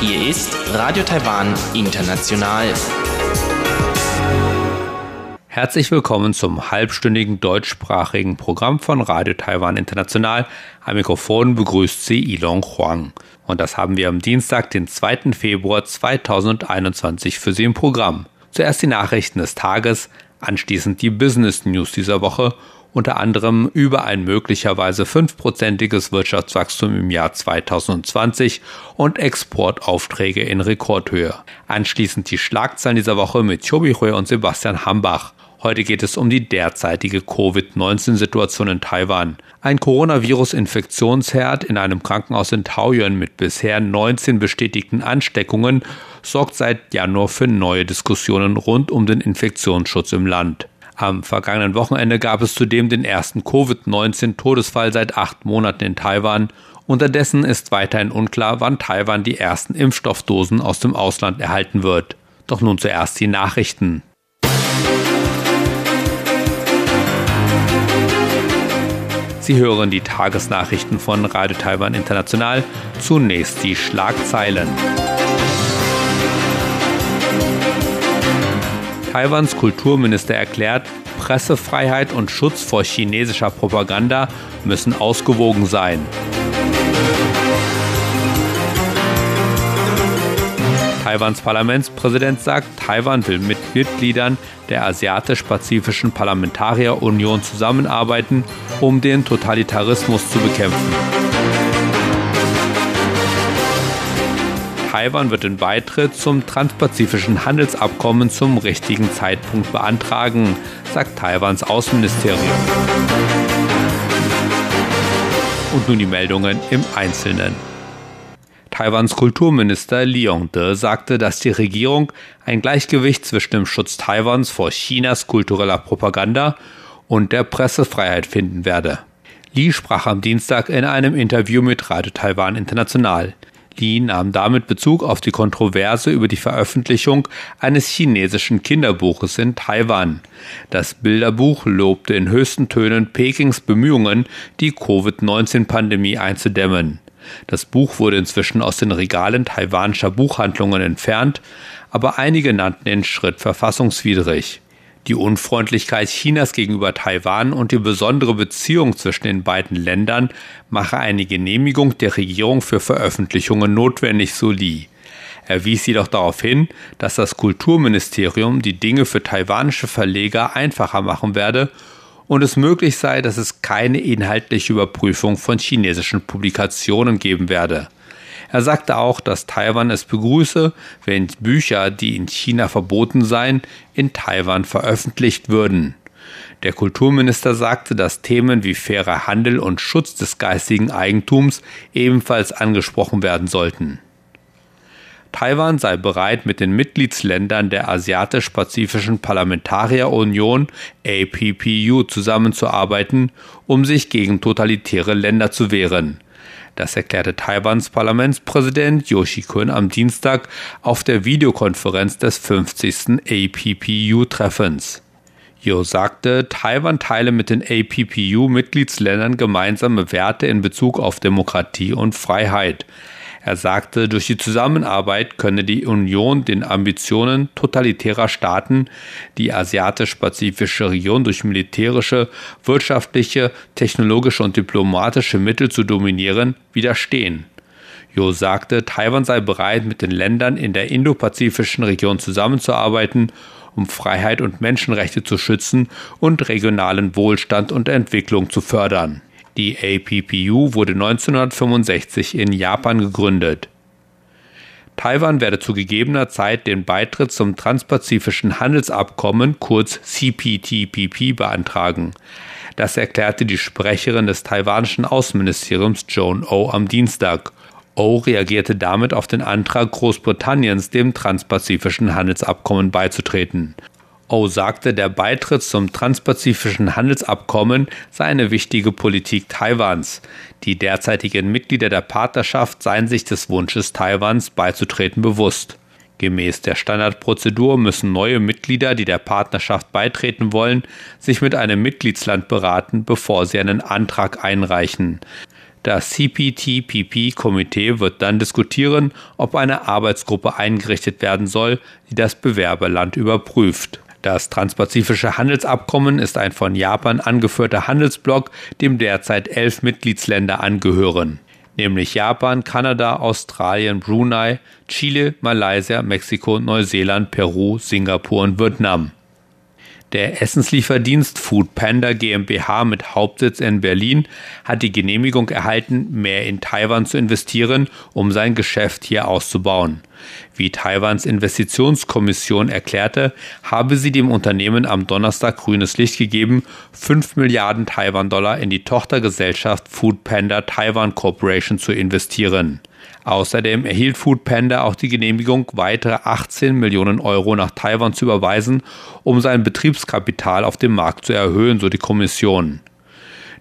Hier ist Radio Taiwan International. Herzlich willkommen zum halbstündigen deutschsprachigen Programm von Radio Taiwan International. Am Mikrofon begrüßt Sie Ilong Huang. Und das haben wir am Dienstag, den 2. Februar 2021 für Sie im Programm. Zuerst die Nachrichten des Tages, anschließend die Business News dieser Woche unter anderem über ein möglicherweise fünfprozentiges Wirtschaftswachstum im Jahr 2020 und Exportaufträge in Rekordhöhe. Anschließend die Schlagzeilen dieser Woche mit Chobi Hui und Sebastian Hambach. Heute geht es um die derzeitige Covid-19-Situation in Taiwan. Ein Coronavirus-Infektionsherd in einem Krankenhaus in Taoyuan mit bisher 19 bestätigten Ansteckungen sorgt seit Januar für neue Diskussionen rund um den Infektionsschutz im Land. Am vergangenen Wochenende gab es zudem den ersten Covid-19-Todesfall seit acht Monaten in Taiwan. Unterdessen ist weiterhin unklar, wann Taiwan die ersten Impfstoffdosen aus dem Ausland erhalten wird. Doch nun zuerst die Nachrichten. Sie hören die Tagesnachrichten von Radio Taiwan International. Zunächst die Schlagzeilen. Taiwans Kulturminister erklärt, Pressefreiheit und Schutz vor chinesischer Propaganda müssen ausgewogen sein. Taiwans Parlamentspräsident sagt, Taiwan will mit Mitgliedern der Asiatisch-Pazifischen Parlamentarierunion zusammenarbeiten, um den Totalitarismus zu bekämpfen. Taiwan wird den Beitritt zum Transpazifischen Handelsabkommen zum richtigen Zeitpunkt beantragen, sagt Taiwans Außenministerium. Und nun die Meldungen im Einzelnen. Taiwans Kulturminister Li Yongde sagte, dass die Regierung ein Gleichgewicht zwischen dem Schutz Taiwans vor Chinas kultureller Propaganda und der Pressefreiheit finden werde. Li sprach am Dienstag in einem Interview mit Radio Taiwan International. Li nahm damit Bezug auf die Kontroverse über die Veröffentlichung eines chinesischen Kinderbuches in Taiwan. Das Bilderbuch lobte in höchsten Tönen Pekings Bemühungen, die Covid-19-Pandemie einzudämmen. Das Buch wurde inzwischen aus den Regalen taiwanischer Buchhandlungen entfernt, aber einige nannten den Schritt verfassungswidrig. Die Unfreundlichkeit Chinas gegenüber Taiwan und die besondere Beziehung zwischen den beiden Ländern mache eine Genehmigung der Regierung für Veröffentlichungen notwendig, so Li. Er wies jedoch darauf hin, dass das Kulturministerium die Dinge für taiwanische Verleger einfacher machen werde und es möglich sei, dass es keine inhaltliche Überprüfung von chinesischen Publikationen geben werde. Er sagte auch, dass Taiwan es begrüße, wenn Bücher, die in China verboten seien, in Taiwan veröffentlicht würden. Der Kulturminister sagte, dass Themen wie fairer Handel und Schutz des geistigen Eigentums ebenfalls angesprochen werden sollten. Taiwan sei bereit, mit den Mitgliedsländern der Asiatisch-Pazifischen Parlamentarierunion APPU zusammenzuarbeiten, um sich gegen totalitäre Länder zu wehren. Das erklärte Taiwans Parlamentspräsident Yoshi Kun am Dienstag auf der Videokonferenz des 50. APPU-Treffens. Yo sagte, Taiwan teile mit den APPU-Mitgliedsländern gemeinsame Werte in Bezug auf Demokratie und Freiheit. Er sagte, durch die Zusammenarbeit könne die Union den Ambitionen totalitärer Staaten, die asiatisch-pazifische Region durch militärische, wirtschaftliche, technologische und diplomatische Mittel zu dominieren, widerstehen. Jo sagte, Taiwan sei bereit, mit den Ländern in der indopazifischen Region zusammenzuarbeiten, um Freiheit und Menschenrechte zu schützen und regionalen Wohlstand und Entwicklung zu fördern. Die APPU wurde 1965 in Japan gegründet. Taiwan werde zu gegebener Zeit den Beitritt zum Transpazifischen Handelsabkommen kurz CPTPP beantragen. Das erklärte die Sprecherin des taiwanischen Außenministeriums Joan O am Dienstag. O reagierte damit auf den Antrag Großbritanniens, dem Transpazifischen Handelsabkommen beizutreten. O sagte, der Beitritt zum Transpazifischen Handelsabkommen sei eine wichtige Politik Taiwans. Die derzeitigen Mitglieder der Partnerschaft seien sich des Wunsches Taiwans beizutreten bewusst. Gemäß der Standardprozedur müssen neue Mitglieder, die der Partnerschaft beitreten wollen, sich mit einem Mitgliedsland beraten, bevor sie einen Antrag einreichen. Das CPTPP-Komitee wird dann diskutieren, ob eine Arbeitsgruppe eingerichtet werden soll, die das Bewerberland überprüft. Das Transpazifische Handelsabkommen ist ein von Japan angeführter Handelsblock, dem derzeit elf Mitgliedsländer angehören nämlich Japan, Kanada, Australien, Brunei, Chile, Malaysia, Mexiko, Neuseeland, Peru, Singapur und Vietnam. Der Essenslieferdienst Food Panda GmbH mit Hauptsitz in Berlin hat die Genehmigung erhalten, mehr in Taiwan zu investieren, um sein Geschäft hier auszubauen. Wie Taiwans Investitionskommission erklärte, habe sie dem Unternehmen am Donnerstag grünes Licht gegeben, 5 Milliarden Taiwan-Dollar in die Tochtergesellschaft Food Panda Taiwan Corporation zu investieren. Außerdem erhielt Foodpanda auch die Genehmigung, weitere 18 Millionen Euro nach Taiwan zu überweisen, um sein Betriebskapital auf dem Markt zu erhöhen, so die Kommission.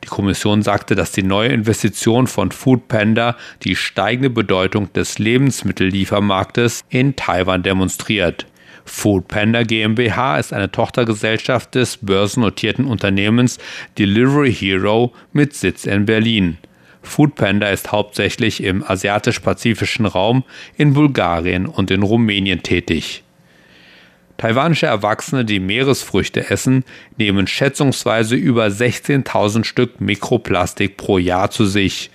Die Kommission sagte, dass die neue Investition von Foodpanda die steigende Bedeutung des Lebensmittelliefermarktes in Taiwan demonstriert. Foodpanda GmbH ist eine Tochtergesellschaft des börsennotierten Unternehmens Delivery Hero mit Sitz in Berlin. Foodpanda ist hauptsächlich im asiatisch-pazifischen Raum in Bulgarien und in Rumänien tätig. Taiwanische Erwachsene, die Meeresfrüchte essen, nehmen schätzungsweise über 16.000 Stück Mikroplastik pro Jahr zu sich.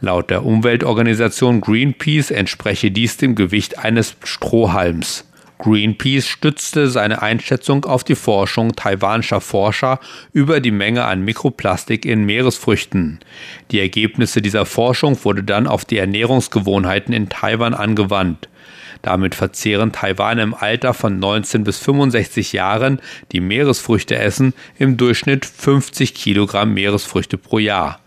Laut der Umweltorganisation Greenpeace entspreche dies dem Gewicht eines Strohhalms. Greenpeace stützte seine Einschätzung auf die Forschung taiwanischer Forscher über die Menge an Mikroplastik in Meeresfrüchten. Die Ergebnisse dieser Forschung wurde dann auf die Ernährungsgewohnheiten in Taiwan angewandt. Damit verzehren Taiwan im Alter von 19 bis 65 Jahren, die Meeresfrüchte essen, im Durchschnitt 50 Kilogramm Meeresfrüchte pro Jahr.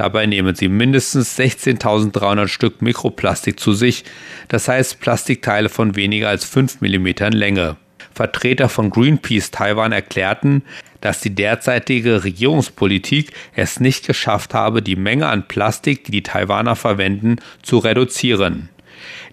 Dabei nehmen sie mindestens 16.300 Stück Mikroplastik zu sich, das heißt Plastikteile von weniger als 5 mm Länge. Vertreter von Greenpeace Taiwan erklärten, dass die derzeitige Regierungspolitik es nicht geschafft habe, die Menge an Plastik, die die Taiwaner verwenden, zu reduzieren.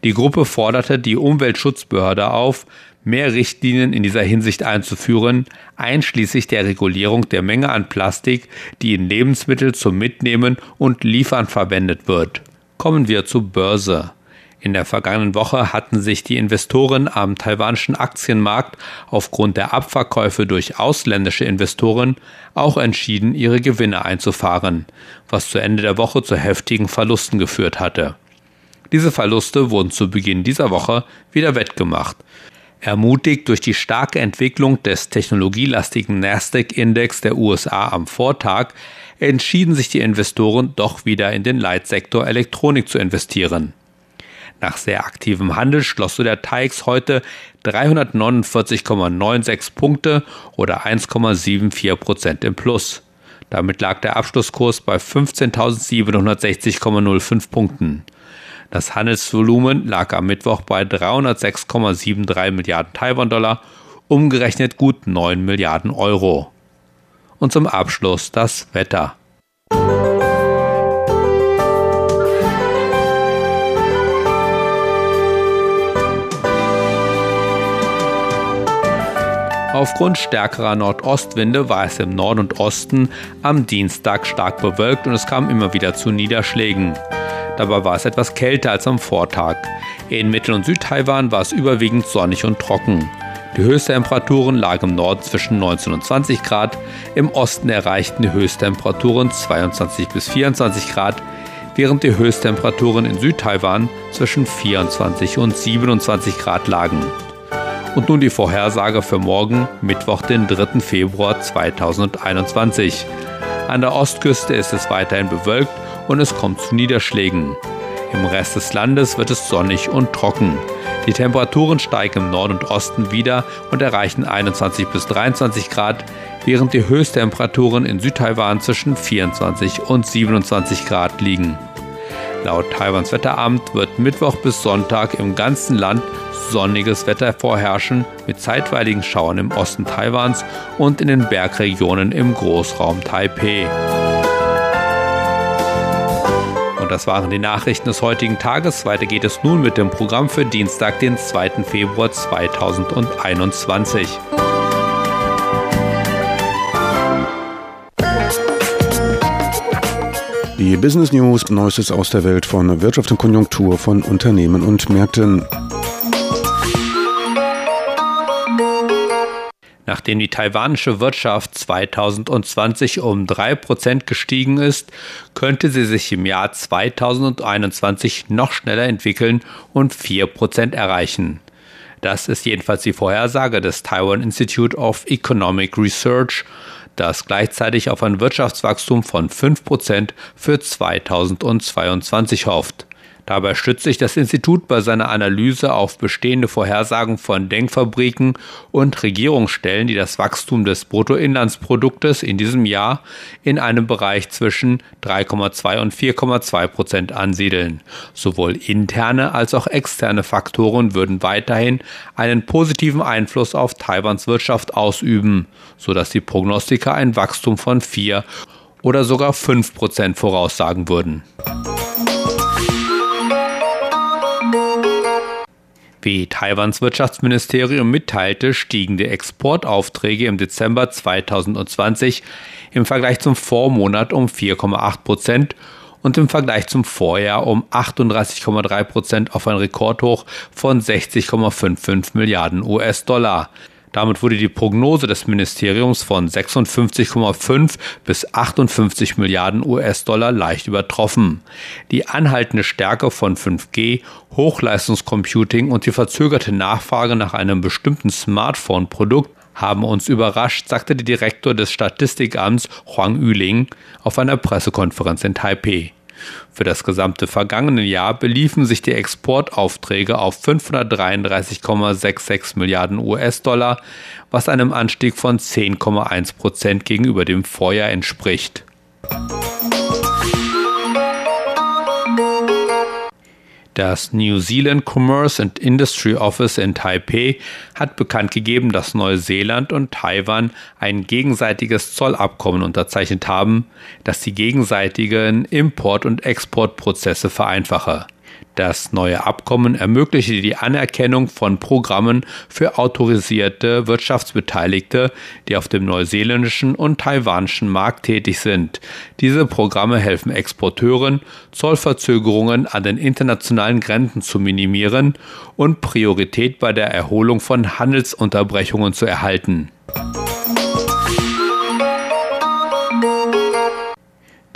Die Gruppe forderte die Umweltschutzbehörde auf, mehr Richtlinien in dieser Hinsicht einzuführen, einschließlich der Regulierung der Menge an Plastik, die in Lebensmittel zum Mitnehmen und Liefern verwendet wird. Kommen wir zur Börse. In der vergangenen Woche hatten sich die Investoren am taiwanischen Aktienmarkt aufgrund der Abverkäufe durch ausländische Investoren auch entschieden, ihre Gewinne einzufahren, was zu Ende der Woche zu heftigen Verlusten geführt hatte. Diese Verluste wurden zu Beginn dieser Woche wieder wettgemacht. Ermutigt durch die starke Entwicklung des technologielastigen Nasdaq-Index der USA am Vortag, entschieden sich die Investoren doch wieder in den Leitsektor Elektronik zu investieren. Nach sehr aktivem Handel schloss so der TAIX heute 349,96 Punkte oder 1,74 Prozent im Plus. Damit lag der Abschlusskurs bei 15.760,05 Punkten. Das Handelsvolumen lag am Mittwoch bei 306,73 Milliarden Taiwan-Dollar, umgerechnet gut 9 Milliarden Euro. Und zum Abschluss das Wetter. Aufgrund stärkerer Nordostwinde war es im Norden und Osten am Dienstag stark bewölkt und es kam immer wieder zu Niederschlägen. Dabei war es etwas kälter als am Vortag. In Mittel- und Südtaiwan war es überwiegend sonnig und trocken. Die Höchsttemperaturen lagen im Norden zwischen 19 und 20 Grad, im Osten erreichten die Höchsttemperaturen 22 bis 24 Grad, während die Höchsttemperaturen in Südtaiwan zwischen 24 und 27 Grad lagen. Und nun die Vorhersage für morgen, Mittwoch, den 3. Februar 2021. An der Ostküste ist es weiterhin bewölkt und es kommt zu Niederschlägen. Im Rest des Landes wird es sonnig und trocken. Die Temperaturen steigen im Norden und Osten wieder und erreichen 21 bis 23 Grad, während die Höchsttemperaturen in Südtaiwan zwischen 24 und 27 Grad liegen. Laut Taiwans Wetteramt wird Mittwoch bis Sonntag im ganzen Land sonniges Wetter vorherrschen mit zeitweiligen Schauern im Osten Taiwans und in den Bergregionen im Großraum Taipeh. Und das waren die Nachrichten des heutigen Tages. Weiter geht es nun mit dem Programm für Dienstag, den 2. Februar 2021. Die Business News, Neuestes aus der Welt von Wirtschaft und Konjunktur von Unternehmen und Märkten. Nachdem die taiwanische Wirtschaft 2020 um 3% gestiegen ist, könnte sie sich im Jahr 2021 noch schneller entwickeln und 4% erreichen. Das ist jedenfalls die Vorhersage des Taiwan Institute of Economic Research das gleichzeitig auf ein Wirtschaftswachstum von 5% für 2022 hofft. Dabei stützt sich das Institut bei seiner Analyse auf bestehende Vorhersagen von Denkfabriken und Regierungsstellen, die das Wachstum des Bruttoinlandsproduktes in diesem Jahr in einem Bereich zwischen 3,2 und 4,2 Prozent ansiedeln. Sowohl interne als auch externe Faktoren würden weiterhin einen positiven Einfluss auf Taiwans Wirtschaft ausüben, sodass die Prognostiker ein Wachstum von 4 oder sogar 5 Prozent voraussagen würden. Wie Taiwans Wirtschaftsministerium mitteilte, stiegen die Exportaufträge im Dezember 2020 im Vergleich zum Vormonat um 4,8 Prozent und im Vergleich zum Vorjahr um 38,3 Prozent auf ein Rekordhoch von 60,55 Milliarden US-Dollar. Damit wurde die Prognose des Ministeriums von 56,5 bis 58 Milliarden US-Dollar leicht übertroffen. Die anhaltende Stärke von 5G, Hochleistungscomputing und die verzögerte Nachfrage nach einem bestimmten Smartphone-Produkt haben uns überrascht, sagte der Direktor des Statistikamts Huang Yuling auf einer Pressekonferenz in Taipei. Für das gesamte vergangene Jahr beliefen sich die Exportaufträge auf 533,66 Milliarden US-Dollar, was einem Anstieg von 10,1 Prozent gegenüber dem Vorjahr entspricht. Das New Zealand Commerce and Industry Office in Taipei hat bekannt gegeben, dass Neuseeland und Taiwan ein gegenseitiges Zollabkommen unterzeichnet haben, das die gegenseitigen Import- und Exportprozesse vereinfache. Das neue Abkommen ermöglichte die Anerkennung von Programmen für autorisierte Wirtschaftsbeteiligte, die auf dem neuseeländischen und taiwanischen Markt tätig sind. Diese Programme helfen Exporteuren, Zollverzögerungen an den internationalen Grenzen zu minimieren und Priorität bei der Erholung von Handelsunterbrechungen zu erhalten.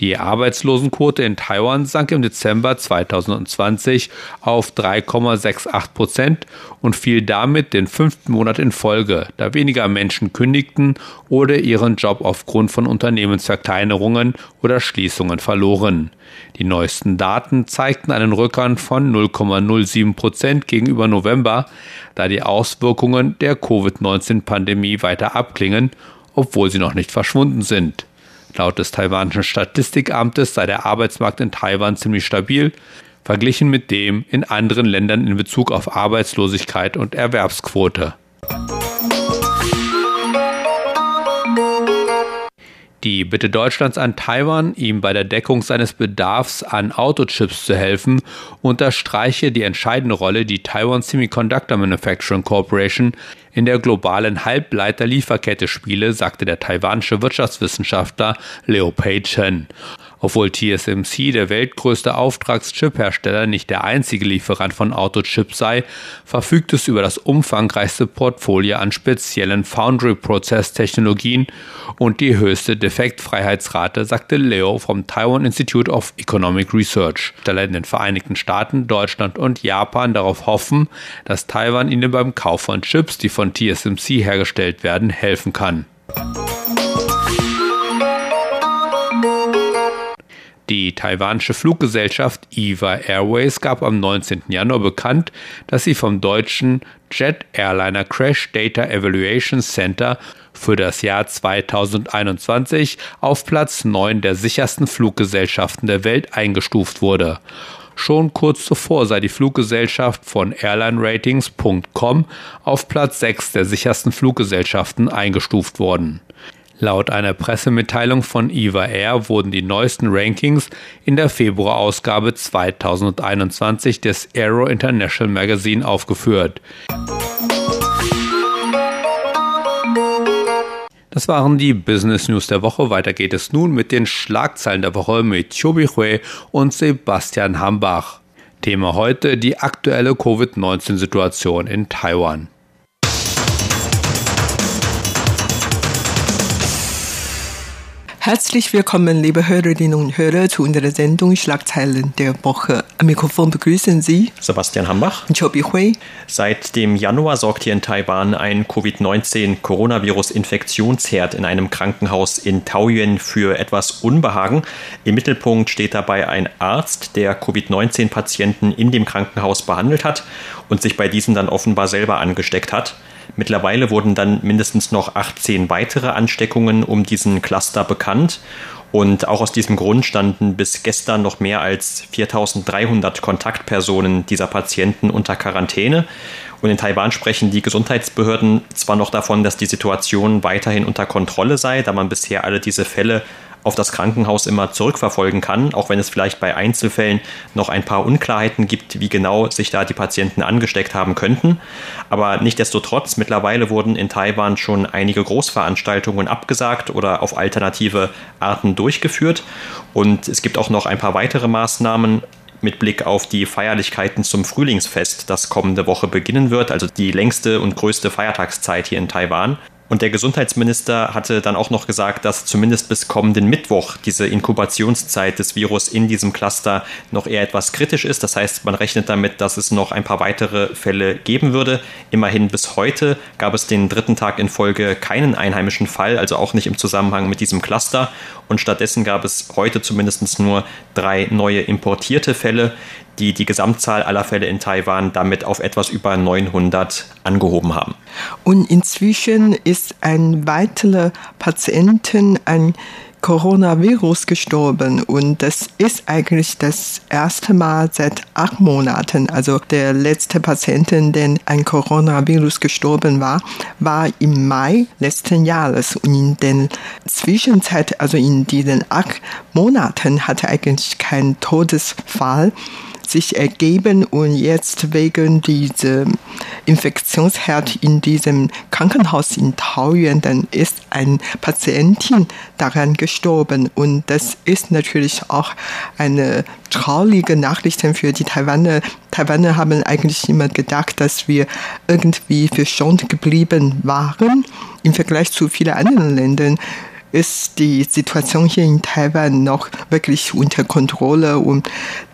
Die Arbeitslosenquote in Taiwan sank im Dezember 2020 auf 3,68 Prozent und fiel damit den fünften Monat in Folge, da weniger Menschen kündigten oder ihren Job aufgrund von Unternehmensverkleinerungen oder Schließungen verloren. Die neuesten Daten zeigten einen Rückgang von 0,07 Prozent gegenüber November, da die Auswirkungen der Covid-19-Pandemie weiter abklingen, obwohl sie noch nicht verschwunden sind. Laut des taiwanischen Statistikamtes sei der Arbeitsmarkt in Taiwan ziemlich stabil, verglichen mit dem in anderen Ländern in Bezug auf Arbeitslosigkeit und Erwerbsquote. Die Bitte Deutschlands an Taiwan, ihm bei der Deckung seines Bedarfs an Autochips zu helfen, unterstreiche die entscheidende Rolle, die Taiwan Semiconductor Manufacturing Corporation in der globalen Halbleiterlieferkette spiele, sagte der taiwanische Wirtschaftswissenschaftler Leo Pei Chen. Obwohl TSMC der weltgrößte Auftragschip-Hersteller nicht der einzige Lieferant von Autochips sei, verfügt es über das umfangreichste Portfolio an speziellen Foundry-Prozess-Technologien und die höchste Defektfreiheitsrate, sagte Leo vom Taiwan Institute of Economic Research. Steller in den Vereinigten Staaten, Deutschland und Japan darauf hoffen, dass Taiwan ihnen beim Kauf von Chips, die von TSMC hergestellt werden, helfen kann. Die taiwanische Fluggesellschaft EVA Airways gab am 19. Januar bekannt, dass sie vom deutschen Jet Airliner Crash Data Evaluation Center für das Jahr 2021 auf Platz 9 der sichersten Fluggesellschaften der Welt eingestuft wurde. Schon kurz zuvor sei die Fluggesellschaft von AirlineRatings.com auf Platz 6 der sichersten Fluggesellschaften eingestuft worden. Laut einer Pressemitteilung von Eva Air wurden die neuesten Rankings in der Februarausgabe 2021 des Aero International Magazine aufgeführt. Das waren die Business News der Woche. Weiter geht es nun mit den Schlagzeilen der Woche mit Chobi Hui und Sebastian Hambach. Thema heute die aktuelle Covid-19-Situation in Taiwan. Herzlich willkommen, liebe Hörerinnen und Hörer, zu unserer Sendung Schlagzeilen der Woche. Am Mikrofon begrüßen Sie Sebastian Hambach und Chobi Hui. Seit dem Januar sorgt hier in Taiwan ein Covid-19-Coronavirus-Infektionsherd in einem Krankenhaus in Taoyuan für etwas Unbehagen. Im Mittelpunkt steht dabei ein Arzt, der Covid-19-Patienten in dem Krankenhaus behandelt hat und sich bei diesen dann offenbar selber angesteckt hat. Mittlerweile wurden dann mindestens noch 18 weitere Ansteckungen um diesen Cluster bekannt. Und auch aus diesem Grund standen bis gestern noch mehr als 4300 Kontaktpersonen dieser Patienten unter Quarantäne. Und in Taiwan sprechen die Gesundheitsbehörden zwar noch davon, dass die Situation weiterhin unter Kontrolle sei, da man bisher alle diese Fälle auf das Krankenhaus immer zurückverfolgen kann, auch wenn es vielleicht bei Einzelfällen noch ein paar Unklarheiten gibt, wie genau sich da die Patienten angesteckt haben könnten. Aber nichtdestotrotz, mittlerweile wurden in Taiwan schon einige Großveranstaltungen abgesagt oder auf alternative Arten durchgeführt. Und es gibt auch noch ein paar weitere Maßnahmen, mit Blick auf die Feierlichkeiten zum Frühlingsfest, das kommende Woche beginnen wird, also die längste und größte Feiertagszeit hier in Taiwan. Und der Gesundheitsminister hatte dann auch noch gesagt, dass zumindest bis kommenden Mittwoch diese Inkubationszeit des Virus in diesem Cluster noch eher etwas kritisch ist. Das heißt, man rechnet damit, dass es noch ein paar weitere Fälle geben würde. Immerhin bis heute gab es den dritten Tag in Folge keinen einheimischen Fall, also auch nicht im Zusammenhang mit diesem Cluster. Und stattdessen gab es heute zumindest nur drei neue importierte Fälle die die Gesamtzahl aller Fälle in Taiwan damit auf etwas über 900 angehoben haben. Und inzwischen ist ein weiterer Patienten an Coronavirus gestorben und das ist eigentlich das erste Mal seit acht Monaten. Also der letzte Patienten, der an Coronavirus gestorben war, war im Mai letzten Jahres und in der Zwischenzeit, also in diesen acht Monaten, hatte eigentlich kein Todesfall sich ergeben und jetzt wegen dieser Infektionsherd in diesem Krankenhaus in Taoyuan, dann ist ein Patientin daran gestorben und das ist natürlich auch eine traurige Nachricht für die Taiwaner. Taiwaner haben eigentlich immer gedacht, dass wir irgendwie verschont geblieben waren im Vergleich zu vielen anderen Ländern ist die Situation hier in Taiwan noch wirklich unter Kontrolle und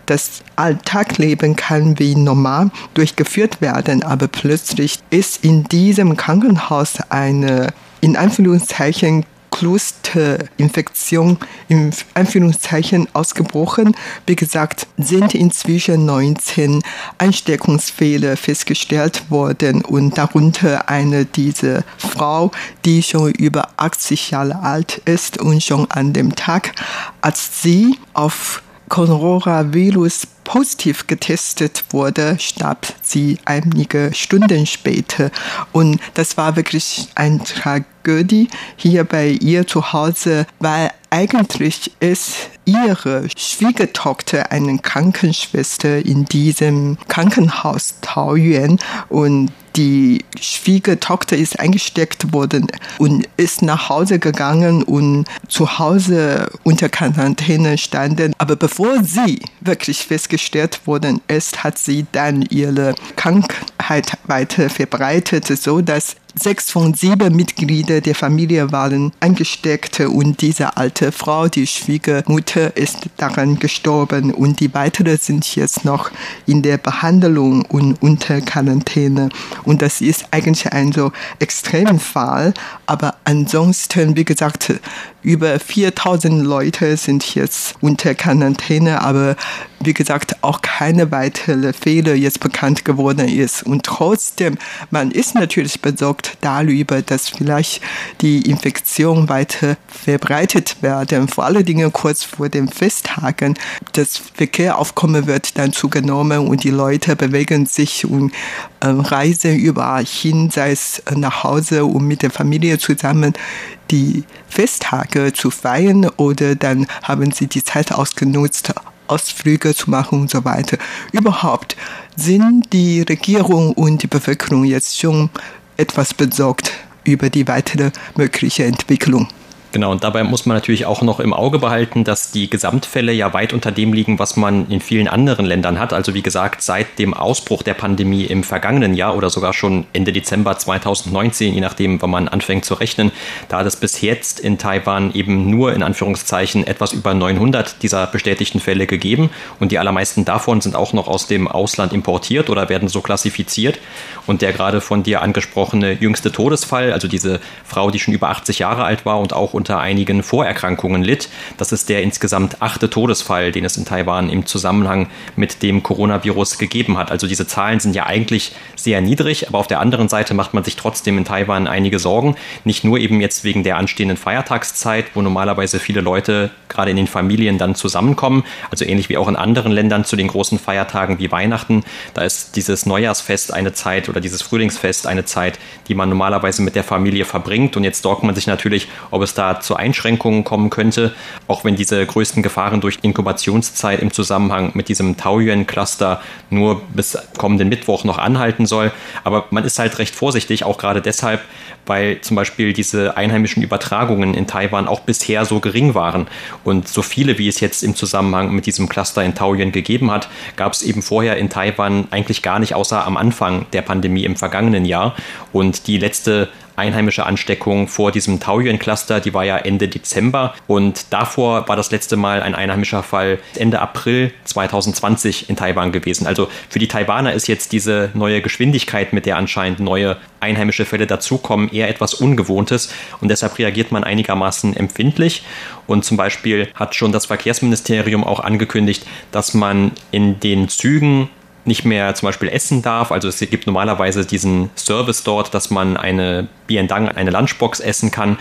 das Alltagleben kann wie normal durchgeführt werden, aber plötzlich ist in diesem Krankenhaus eine in Anführungszeichen Clusterinfektion im Anführungszeichen ausgebrochen. Wie gesagt, sind inzwischen 19 Ansteckungsfälle festgestellt worden und darunter eine diese Frau, die schon über 80 Jahre alt ist und schon an dem Tag, als sie auf Coronavirus positiv getestet wurde, starb sie einige Stunden später. Und das war wirklich eine Tragödie hier bei ihr zu Hause, weil eigentlich ist ihre Schwiegertochter eine Krankenschwester in diesem Krankenhaus Taoyuan und die Schwiegertochter ist eingesteckt worden und ist nach Hause gegangen und zu Hause unter Quarantäne standen. Aber bevor sie wirklich festgestellt worden ist, hat sie dann ihre Krankheit weiter verbreitet, so dass Sechs von sieben Mitgliedern der Familie waren angesteckt und diese alte Frau, die Schwiegermutter, ist daran gestorben und die weiteren sind jetzt noch in der Behandlung und unter Quarantäne. Und das ist eigentlich ein so extremer Fall, aber ansonsten, wie gesagt, über 4000 Leute sind jetzt unter Quarantäne, aber wie gesagt, auch keine weitere Fehler jetzt bekannt geworden ist. Und trotzdem, man ist natürlich besorgt darüber, dass vielleicht die Infektion weiter verbreitet werden. Vor allen Dingen kurz vor den Festtagen. Das Verkehraufkommen wird dann zugenommen und die Leute bewegen sich und äh, reisen überall hin, sei es nach Hause, um mit der Familie zusammen die Festtage zu feiern oder dann haben sie die Zeit ausgenutzt, Ausflüge zu machen und so weiter. Überhaupt sind die Regierung und die Bevölkerung jetzt schon etwas besorgt über die weitere mögliche Entwicklung. Genau, und dabei muss man natürlich auch noch im Auge behalten, dass die Gesamtfälle ja weit unter dem liegen, was man in vielen anderen Ländern hat. Also wie gesagt, seit dem Ausbruch der Pandemie im vergangenen Jahr oder sogar schon Ende Dezember 2019, je nachdem, wann man anfängt zu rechnen, da hat es bis jetzt in Taiwan eben nur in Anführungszeichen etwas über 900 dieser bestätigten Fälle gegeben. Und die allermeisten davon sind auch noch aus dem Ausland importiert oder werden so klassifiziert. Und der gerade von dir angesprochene jüngste Todesfall, also diese Frau, die schon über 80 Jahre alt war und auch unter einigen Vorerkrankungen litt. Das ist der insgesamt achte Todesfall, den es in Taiwan im Zusammenhang mit dem Coronavirus gegeben hat. Also diese Zahlen sind ja eigentlich sehr niedrig, aber auf der anderen Seite macht man sich trotzdem in Taiwan einige Sorgen. Nicht nur eben jetzt wegen der anstehenden Feiertagszeit, wo normalerweise viele Leute gerade in den Familien dann zusammenkommen. Also ähnlich wie auch in anderen Ländern zu den großen Feiertagen wie Weihnachten. Da ist dieses Neujahrsfest eine Zeit oder dieses Frühlingsfest eine Zeit, die man normalerweise mit der Familie verbringt. Und jetzt sorgt man sich natürlich, ob es da zu Einschränkungen kommen könnte, auch wenn diese größten Gefahren durch Inkubationszeit im Zusammenhang mit diesem Taoyuan-Cluster nur bis kommenden Mittwoch noch anhalten soll. Aber man ist halt recht vorsichtig, auch gerade deshalb, weil zum Beispiel diese einheimischen Übertragungen in Taiwan auch bisher so gering waren. Und so viele, wie es jetzt im Zusammenhang mit diesem Cluster in Taoyuan gegeben hat, gab es eben vorher in Taiwan eigentlich gar nicht, außer am Anfang der Pandemie im vergangenen Jahr. Und die letzte einheimische Ansteckung vor diesem Taoyuan-Cluster, die war ja Ende Dezember und davor war das letzte Mal ein einheimischer Fall Ende April 2020 in Taiwan gewesen. Also für die Taiwaner ist jetzt diese neue Geschwindigkeit, mit der anscheinend neue einheimische Fälle dazukommen, eher etwas Ungewohntes und deshalb reagiert man einigermaßen empfindlich. Und zum Beispiel hat schon das Verkehrsministerium auch angekündigt, dass man in den Zügen nicht mehr zum Beispiel essen darf. Also es gibt normalerweise diesen Service dort, dass man eine Biendang, eine Lunchbox essen kann.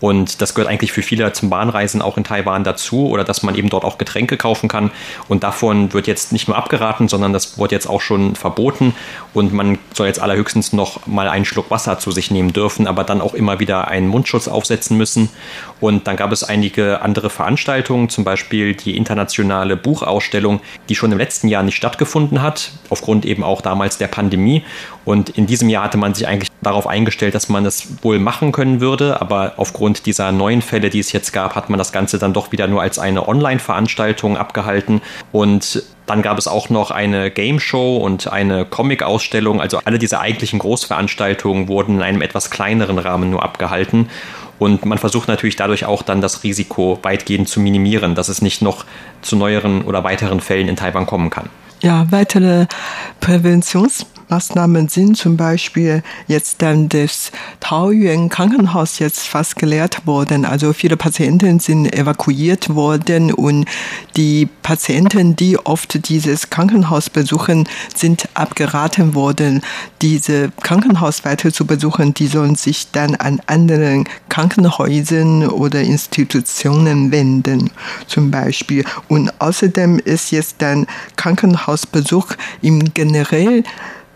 Und das gehört eigentlich für viele zum Bahnreisen auch in Taiwan dazu oder dass man eben dort auch Getränke kaufen kann. Und davon wird jetzt nicht nur abgeraten, sondern das wird jetzt auch schon verboten. Und man soll jetzt allerhöchstens noch mal einen Schluck Wasser zu sich nehmen dürfen, aber dann auch immer wieder einen Mundschutz aufsetzen müssen. Und dann gab es einige andere Veranstaltungen, zum Beispiel die internationale Buchausstellung, die schon im letzten Jahr nicht stattgefunden hat, aufgrund eben auch damals der Pandemie. Und in diesem Jahr hatte man sich eigentlich darauf eingestellt, dass man es wohl machen können würde, aber aufgrund dieser neuen Fälle, die es jetzt gab, hat man das Ganze dann doch wieder nur als eine Online-Veranstaltung abgehalten. Und dann gab es auch noch eine Game Show und eine Comic-Ausstellung. Also alle diese eigentlichen Großveranstaltungen wurden in einem etwas kleineren Rahmen nur abgehalten. Und man versucht natürlich dadurch auch dann das Risiko weitgehend zu minimieren, dass es nicht noch zu neueren oder weiteren Fällen in Taiwan kommen kann. Ja, weitere Präventions Maßnahmen sind zum Beispiel jetzt dann das Taoyuan Krankenhaus jetzt fast geleert worden. Also viele Patienten sind evakuiert worden und die Patienten, die oft dieses Krankenhaus besuchen, sind abgeraten worden, diese Krankenhaus weiter zu besuchen. Die sollen sich dann an anderen Krankenhäusern oder Institutionen wenden, zum Beispiel. Und außerdem ist jetzt dann Krankenhausbesuch im generell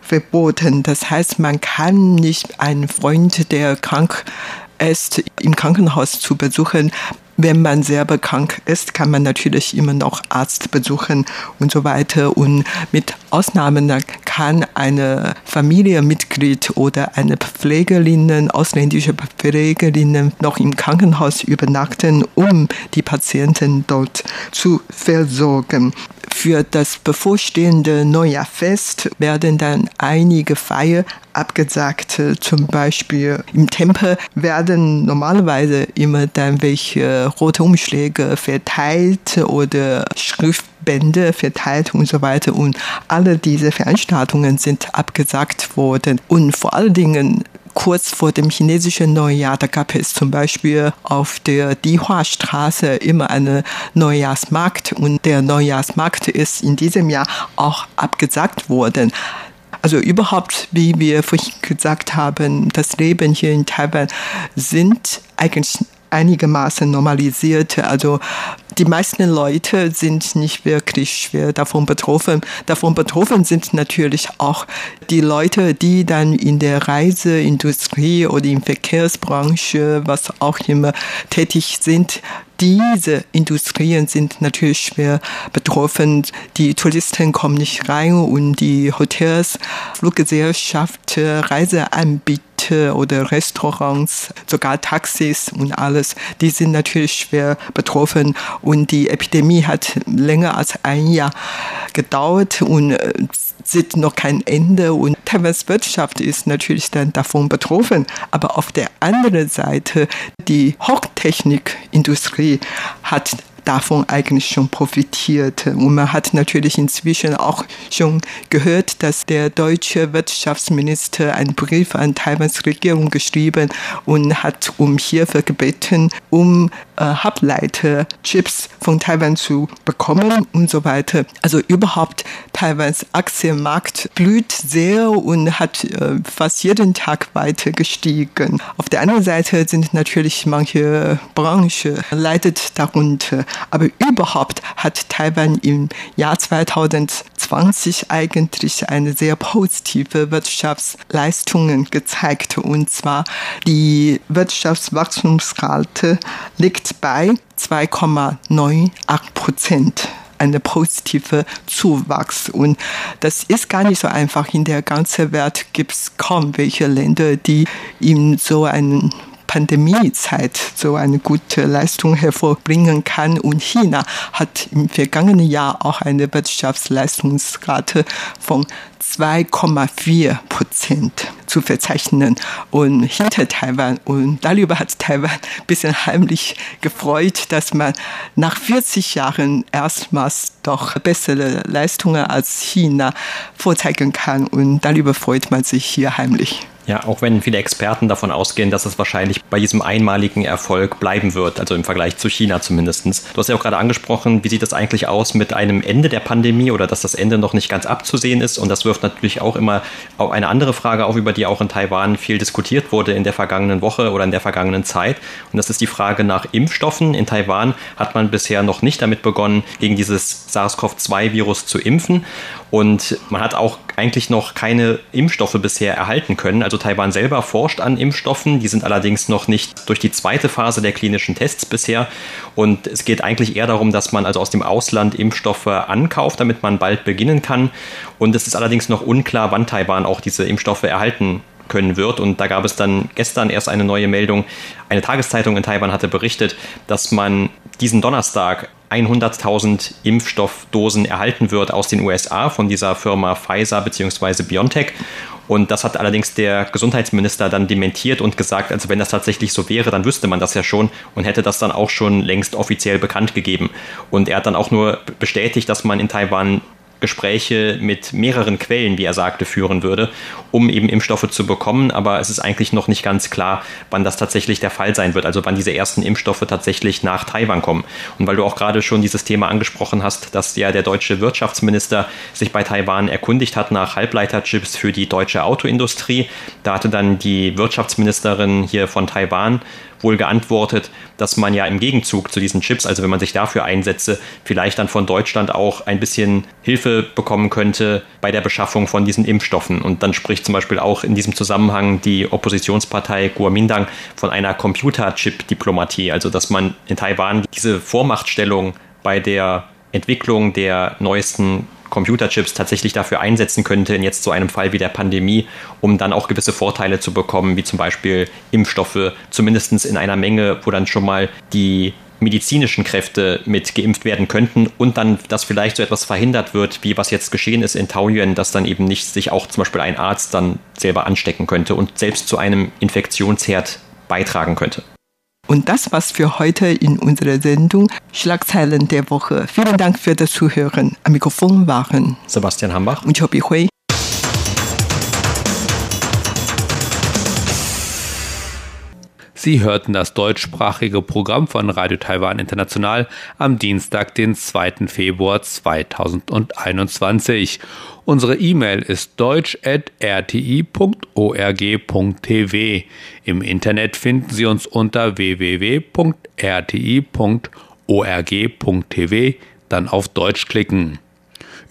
verboten. Das heißt, man kann nicht einen Freund, der krank ist, im Krankenhaus zu besuchen. Wenn man selber krank ist, kann man natürlich immer noch Arzt besuchen und so weiter. Und mit Ausnahmen kann eine Familienmitglied oder eine Pflegerin, ausländische Pflegerin noch im Krankenhaus übernachten, um die Patienten dort zu versorgen. Für das bevorstehende Neujahrfest werden dann einige Feiern abgesagt. Zum Beispiel im Tempel werden normalerweise immer dann welche rote Umschläge verteilt oder Schriftbände verteilt und so weiter. Und alle diese Veranstaltungen sind abgesagt worden. Und vor allen Dingen kurz vor dem chinesischen Neujahr, da gab es zum Beispiel auf der Dihua-Straße immer einen Neujahrsmarkt und der Neujahrsmarkt ist in diesem Jahr auch abgesagt worden. Also überhaupt, wie wir vorhin gesagt haben, das Leben hier in Taiwan sind eigentlich einigermaßen normalisiert. Also die meisten Leute sind nicht wirklich schwer davon betroffen. Davon betroffen sind natürlich auch die Leute, die dann in der Reiseindustrie oder in Verkehrsbranche, was auch immer tätig sind. Diese Industrien sind natürlich schwer betroffen. Die Touristen kommen nicht rein und die Hotels, Fluggesellschaft, Reiseanbieter oder Restaurants, sogar Taxis und alles, die sind natürlich schwer betroffen. Und die Epidemie hat länger als ein Jahr gedauert und äh, sieht noch kein Ende. Und Taiwans Wirtschaft ist natürlich dann davon betroffen. Aber auf der anderen Seite, die Hochtechnikindustrie hat davon eigentlich schon profitiert. Und man hat natürlich inzwischen auch schon gehört, dass der deutsche Wirtschaftsminister einen Brief an Taiwans Regierung geschrieben und hat um Hilfe gebeten, um äh, Halbleiterchips von Taiwan zu bekommen und so weiter. Also überhaupt Taiwans Aktienmarkt blüht sehr und hat äh, fast jeden Tag weiter gestiegen. Auf der anderen Seite sind natürlich manche Branchen leidet darunter. Aber überhaupt hat Taiwan im Jahr 2020 eigentlich eine sehr positive Wirtschaftsleistungen gezeigt. Und zwar die Wirtschaftswachstumsrate liegt bei 2,98 Prozent eine positive Zuwachs. Und das ist gar nicht so einfach. In der ganzen Welt gibt es kaum welche Länder, die in so einen Pandemiezeit so eine gute Leistung hervorbringen kann. Und China hat im vergangenen Jahr auch eine Wirtschaftsleistungsrate von 2,4 Prozent zu verzeichnen und hinter Taiwan. Und darüber hat Taiwan ein bisschen heimlich gefreut, dass man nach 40 Jahren erstmals doch bessere Leistungen als China vorzeigen kann. Und darüber freut man sich hier heimlich. Ja, auch wenn viele Experten davon ausgehen, dass es wahrscheinlich bei diesem einmaligen Erfolg bleiben wird, also im Vergleich zu China zumindest. Du hast ja auch gerade angesprochen, wie sieht das eigentlich aus mit einem Ende der Pandemie oder dass das Ende noch nicht ganz abzusehen ist. Und das wirft natürlich auch immer eine andere Frage auf, über die auch in Taiwan viel diskutiert wurde in der vergangenen Woche oder in der vergangenen Zeit. Und das ist die Frage nach Impfstoffen. In Taiwan hat man bisher noch nicht damit begonnen, gegen dieses SARS-CoV-2-Virus zu impfen. Und man hat auch eigentlich noch keine Impfstoffe bisher erhalten können. Also Taiwan selber forscht an Impfstoffen. Die sind allerdings noch nicht durch die zweite Phase der klinischen Tests bisher. Und es geht eigentlich eher darum, dass man also aus dem Ausland Impfstoffe ankauft, damit man bald beginnen kann. Und es ist allerdings noch unklar, wann Taiwan auch diese Impfstoffe erhalten können wird. Und da gab es dann gestern erst eine neue Meldung. Eine Tageszeitung in Taiwan hatte berichtet, dass man diesen Donnerstag 100.000 Impfstoffdosen erhalten wird aus den USA von dieser Firma Pfizer bzw. BioNTech. Und das hat allerdings der Gesundheitsminister dann dementiert und gesagt, also wenn das tatsächlich so wäre, dann wüsste man das ja schon und hätte das dann auch schon längst offiziell bekannt gegeben. Und er hat dann auch nur bestätigt, dass man in Taiwan Gespräche mit mehreren Quellen, wie er sagte, führen würde, um eben Impfstoffe zu bekommen. Aber es ist eigentlich noch nicht ganz klar, wann das tatsächlich der Fall sein wird, also wann diese ersten Impfstoffe tatsächlich nach Taiwan kommen. Und weil du auch gerade schon dieses Thema angesprochen hast, dass ja der deutsche Wirtschaftsminister sich bei Taiwan erkundigt hat nach Halbleiterchips für die deutsche Autoindustrie, da hatte dann die Wirtschaftsministerin hier von Taiwan wohl geantwortet, dass man ja im Gegenzug zu diesen Chips, also wenn man sich dafür einsetze, vielleicht dann von Deutschland auch ein bisschen Hilfe bekommen könnte bei der Beschaffung von diesen Impfstoffen. Und dann spricht zum Beispiel auch in diesem Zusammenhang die Oppositionspartei Kuomintang von einer Computerchip-Diplomatie, also dass man in Taiwan diese Vormachtstellung bei der Entwicklung der neuesten Computerchips tatsächlich dafür einsetzen könnte, in jetzt so einem Fall wie der Pandemie, um dann auch gewisse Vorteile zu bekommen, wie zum Beispiel Impfstoffe, zumindest in einer Menge, wo dann schon mal die medizinischen Kräfte mit geimpft werden könnten und dann, dass vielleicht so etwas verhindert wird, wie was jetzt geschehen ist in Taoyuan, dass dann eben nicht sich auch zum Beispiel ein Arzt dann selber anstecken könnte und selbst zu einem Infektionsherd beitragen könnte. Und das war's für heute in unserer Sendung Schlagzeilen der Woche. Vielen Dank für das Zuhören. Am Mikrofon waren Sebastian Hambach und Chobi Hui. Sie hörten das deutschsprachige Programm von Radio Taiwan International am Dienstag, den 2. Februar 2021. Unsere E-Mail ist deutsch.rti.org.tv. Im Internet finden Sie uns unter www.rti.org.tv, dann auf Deutsch klicken.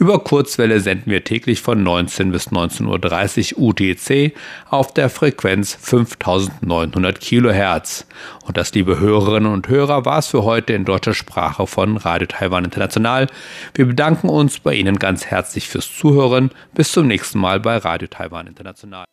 Über Kurzwelle senden wir täglich von 19 bis 19.30 Uhr UTC auf der Frequenz 5900 Kilohertz. Und das, liebe Hörerinnen und Hörer, war es für heute in deutscher Sprache von Radio Taiwan International. Wir bedanken uns bei Ihnen ganz herzlich fürs Zuhören. Bis zum nächsten Mal bei Radio Taiwan International.